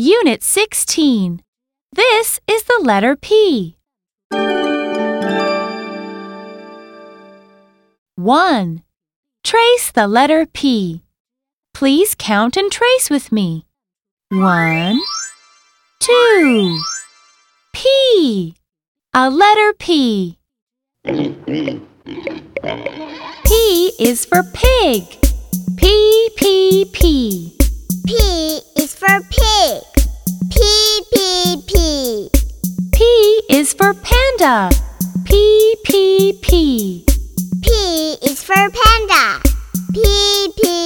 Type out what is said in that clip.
Unit 16. This is the letter P. 1. Trace the letter P. Please count and trace with me. 1, 2. P. A letter P. P is for pig. P, P, P. is for panda. P, P, P. P is for panda. P P,